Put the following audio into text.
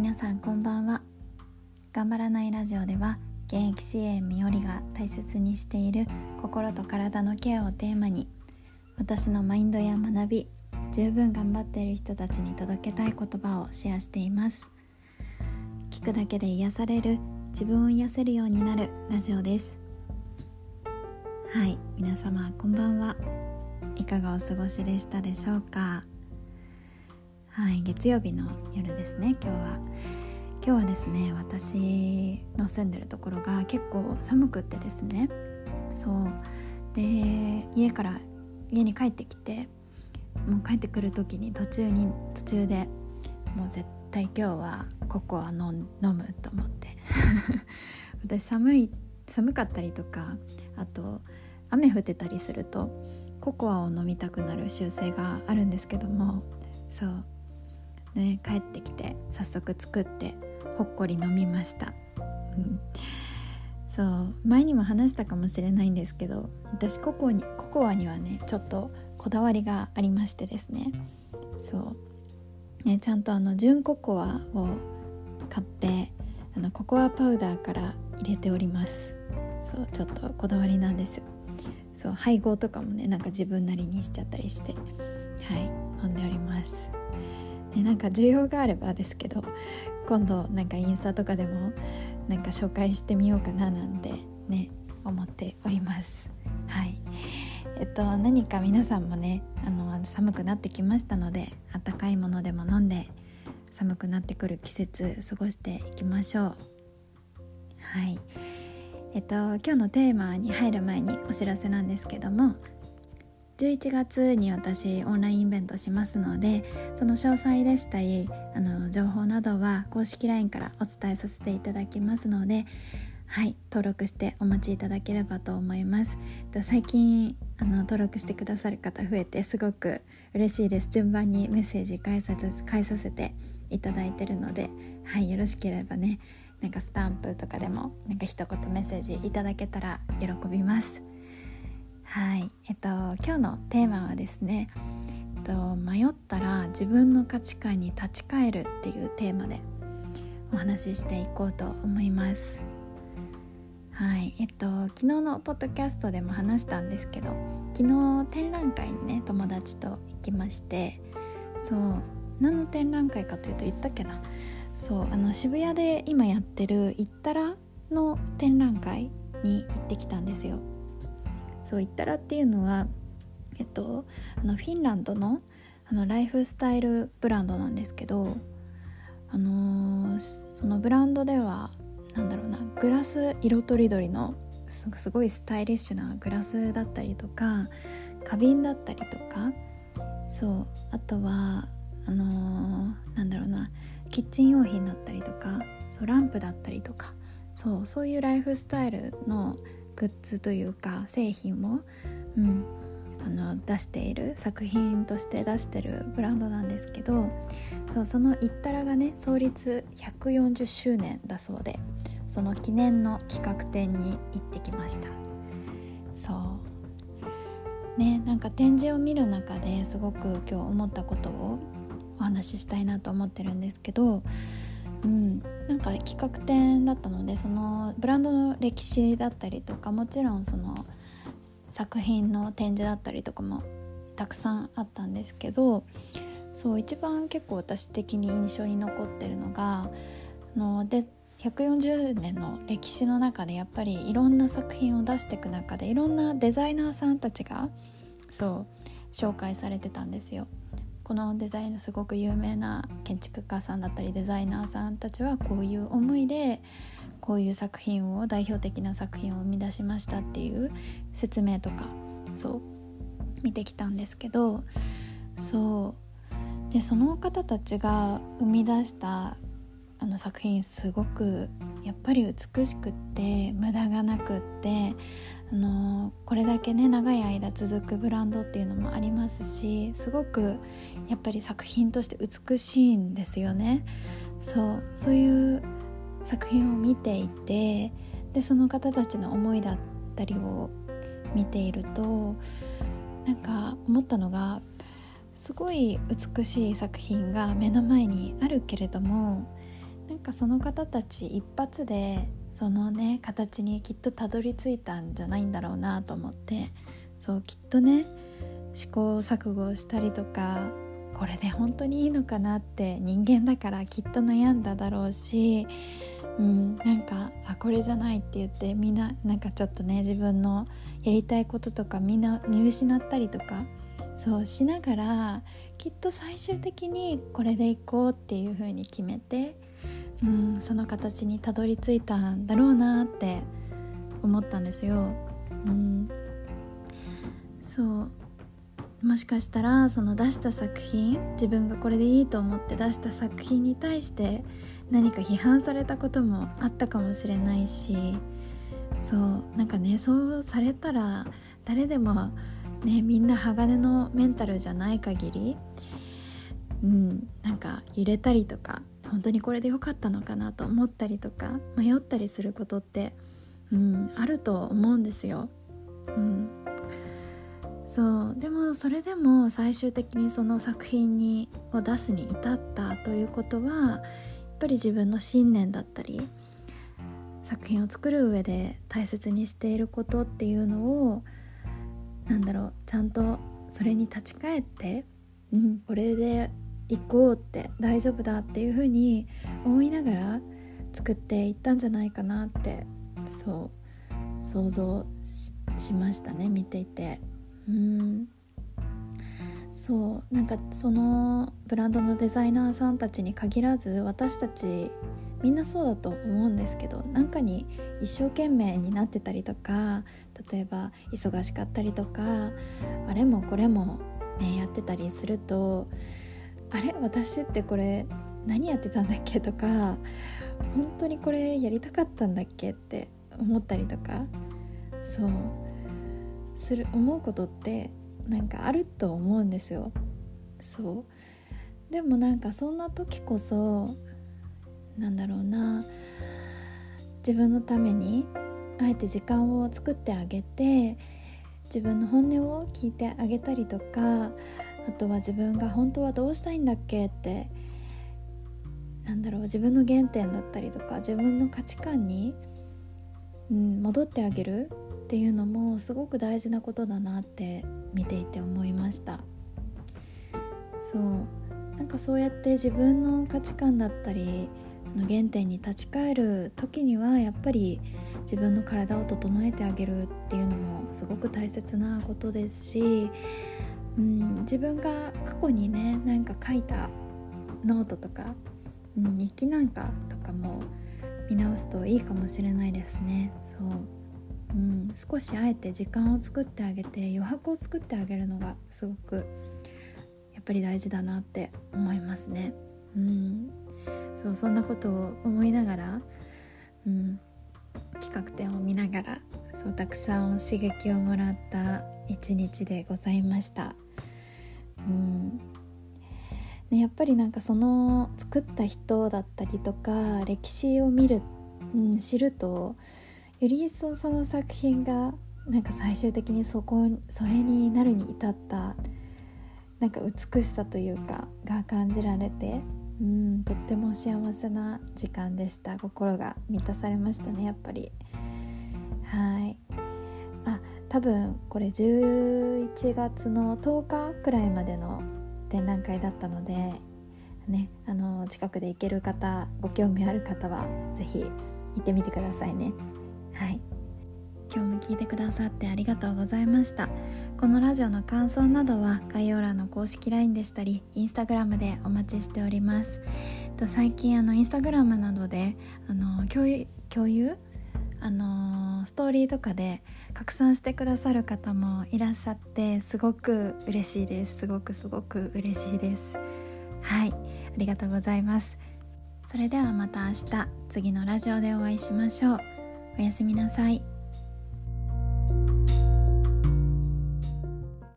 皆さんこんばんは。頑張らないラジオでは現役支援みおりが大切にしている心と体のケアをテーマに私のマインドや学び十分頑張っている人たちに届けたい言葉をシェアしています。聞くだけで癒される自分を癒せるようになるラジオです。はい皆様こんばんは。いかがお過ごしでしたでしょうか？はい月曜日の夜ですね今日は。今日はですね私の住んでるところが結構寒くってですね。そう。で家から家に帰ってきてもう帰ってくる時に途中に途中でもう絶対今日はココア飲むと思って。私寒い寒かったりとかあと雨降ってたりするとココアを飲みたくなる習性があるんですけども。そう。ね帰ってきて早速作ってほっこり飲みました、そう前にも話したかもしれないんですけど私ココにココアにはねちょっとこだわりがありましてですね。そう。ねちゃんとあの純ココアを買ってあのココアパウダーから入れております。そうちょっとこだわりなんです。そう配合とかもねなんか自分なりにしちゃったりして。はい飲んでおります。ね、なんか需要があればですけど今度なんかインスタとかでもなんか紹介してみようかななんてね思っております。はい。えっと何か皆さんもねあの寒くなってきましたので温かいものでも飲んで寒くなってくる季節過ごしていきましょう。はい。えっと今日のテーマに入る前にお知らせなんですけども11月に私オンラインイベントしますのでその詳細でしたりあの情報などは公式 LINE からお伝えさせていただきます。のではい登録してお待ちいただければと思います。最近あの登録してくださる方増えてすごく嬉しいです。順番にメッセージ返さ返させていただいてるのではいよろしければねなんかスタンプとかでもなんか一言メッセージいただけたら喜びます。はい。えっと今日のテーマはですね、えっと、迷ったら自分の価値観に立ち返るっていうテーマでお話ししていこうと思います。はい。えっと昨日のポッドキャストでも話したんですけど昨日展覧会にね友達と行きましてそう。何の展覧会かというと言ったっけな。そう。あの渋谷で今やってる「行ったら」の展覧会に行ってきたんですよ。そう言ったらっていうのは、えっと、あのフィンランドのあのライフスタイルブランドなんですけど、あのー、そのブランドではなんだろうなグラス色とりどりのすごいスタイリッシュなグラスだったりとか花瓶だったりとかそうあとはあのー、なんだろうなキッチン用品だったりとかそうランプだったりとかそうそういうライフスタイルのグッズというか製品を、うん、あの出している作品として出してるブランドなんですけどそうその「イッタラ」がね創立140周年だそうでその記念の企画展に行ってきました。そう。ねなんか展示を見る中ですごく今日思ったことをお話ししたいなと思ってるんですけどうん、なんか企画展だったのでそのブランドの歴史だったりとかもちろんその作品の展示だったりとかもたくさんあったんですけどそう一番結構私的に印象に残ってるのがあので140年の歴史の中でやっぱりいろんな作品を出していく中でいろんなデザイナーさんたちがそう紹介されてたんですよ。このデザインすごく有名な建築家さんだったりデザイナーさんたちはこういう思いでこういう作品を代表的な作品を生み出しましたっていう説明とかそう見てきたんですけどそうでその方たちが生み出したあの作品すごくやっぱり美しくって無駄がなくってあのこれだけね長い間続くブランドっていうのもありますしすごくやっぱり作品として美しいんですよね。そうそういう作品を見ていてでその方たちの思いだったりを見ているとなんか思ったのがすごい美しい作品が目の前にあるけれどもなんかその方たち一発でそのね形にきっとたどり着いたんじゃないんだろうなと思ってそうきっとね試行錯誤したりとかこれで本当にいいのかなって人間だからきっと悩んだだろうし、うん、なんかあこれじゃないって言ってみんななんかちょっとね自分のやりたいこととかみんな見失ったりとかそうしながらきっと最終的にこれでいこうっていう風に決めて、うん、その形にたどり着いたんだろうなって思ったんですよ。うん、そう。もしかしたらその出した作品自分がこれでいいと思って出した作品に対して何か批判されたこともあったかもしれないしそう。なんかねそうされたら誰でもねみんな鋼のメンタルじゃない限りうん。なんか揺れたりとか本当にこれで良かったのかなと思ったりとか迷ったりすることって、うん、あると思うんですよ。うんそうでもそれでも最終的にその作品にを出すに至ったということはやっぱり自分の信念だったり作品を作る上で大切にしていることっていうのをなんだろうちゃんとそれに立ち返って、うん、これで行こうって大丈夫だっていうふうに思いながら作っていったんじゃないかなってそう想像しましたね見ていて。うんそうなんかそのブランドのデザイナーさんたちに限らず私たちみんなそうだと思うんですけどなんかに一生懸命になってたりとか例えば忙しかったりとかあれもこれも、ね、やってたりするとあれ？私ってこれ何やってたんだっけ？とか本当にこれやりたかったんだっけって思ったりとかそうする思うことってなんかあると思うんですよ。そう。でもなんかそんな時こそなんだろうな自分のためにあえて時間を作ってあげて自分の本音を聞いてあげたりとかあとは自分が本当はどうしたいんだっけってなんだろう自分の原点だったりとか自分の価値観に、うん、戻ってあげるっていうのもすごく大事なことだなって見ていて思いました。そう。なんかそうやって自分の価値観だったりの原点に立ち返る時にはやっぱり自分の体を整えてあげるっていうのもすごく大切なことですし、うん、自分が過去にねなんか書いたノートとか、うん、日記なんかとかも見直すといいかもしれないですねそううん、少しあえて時間を作ってあげて余白を作ってあげるのがすごくやっぱり大事だなって思いますね。うん、そうそんなことを思いながら、うん、企画展を見ながらそうたくさん刺激をもらった一日でございました。うん。ね、やっぱりなんかその作った人だったりとか歴史を見る、うん、知るとより一層その作品がなんか最終的にそこそれになるに至ったなんか美しさというかが感じられてうんとっても幸せな時間でした。心が満たされましたねやっぱり。はい。多分これ11月の10日くらいまでの展覧会だったのでねあの近くで行ける方ご興味ある方は是非行ってみてくださいね。はい。今日も聞いてくださってありがとうございました。このラジオの感想などは概要欄の公式 LINE でしたり Instagram でお待ちしております。と最近あの Instagram などであの共有共有あのストーリーとかで拡散してくださる方もいらっしゃってすごく嬉しいです。すごくすごく嬉しいです。はいありがとうございます。それではまた明日次のラジオでお会いしましょう。おやすみなさい。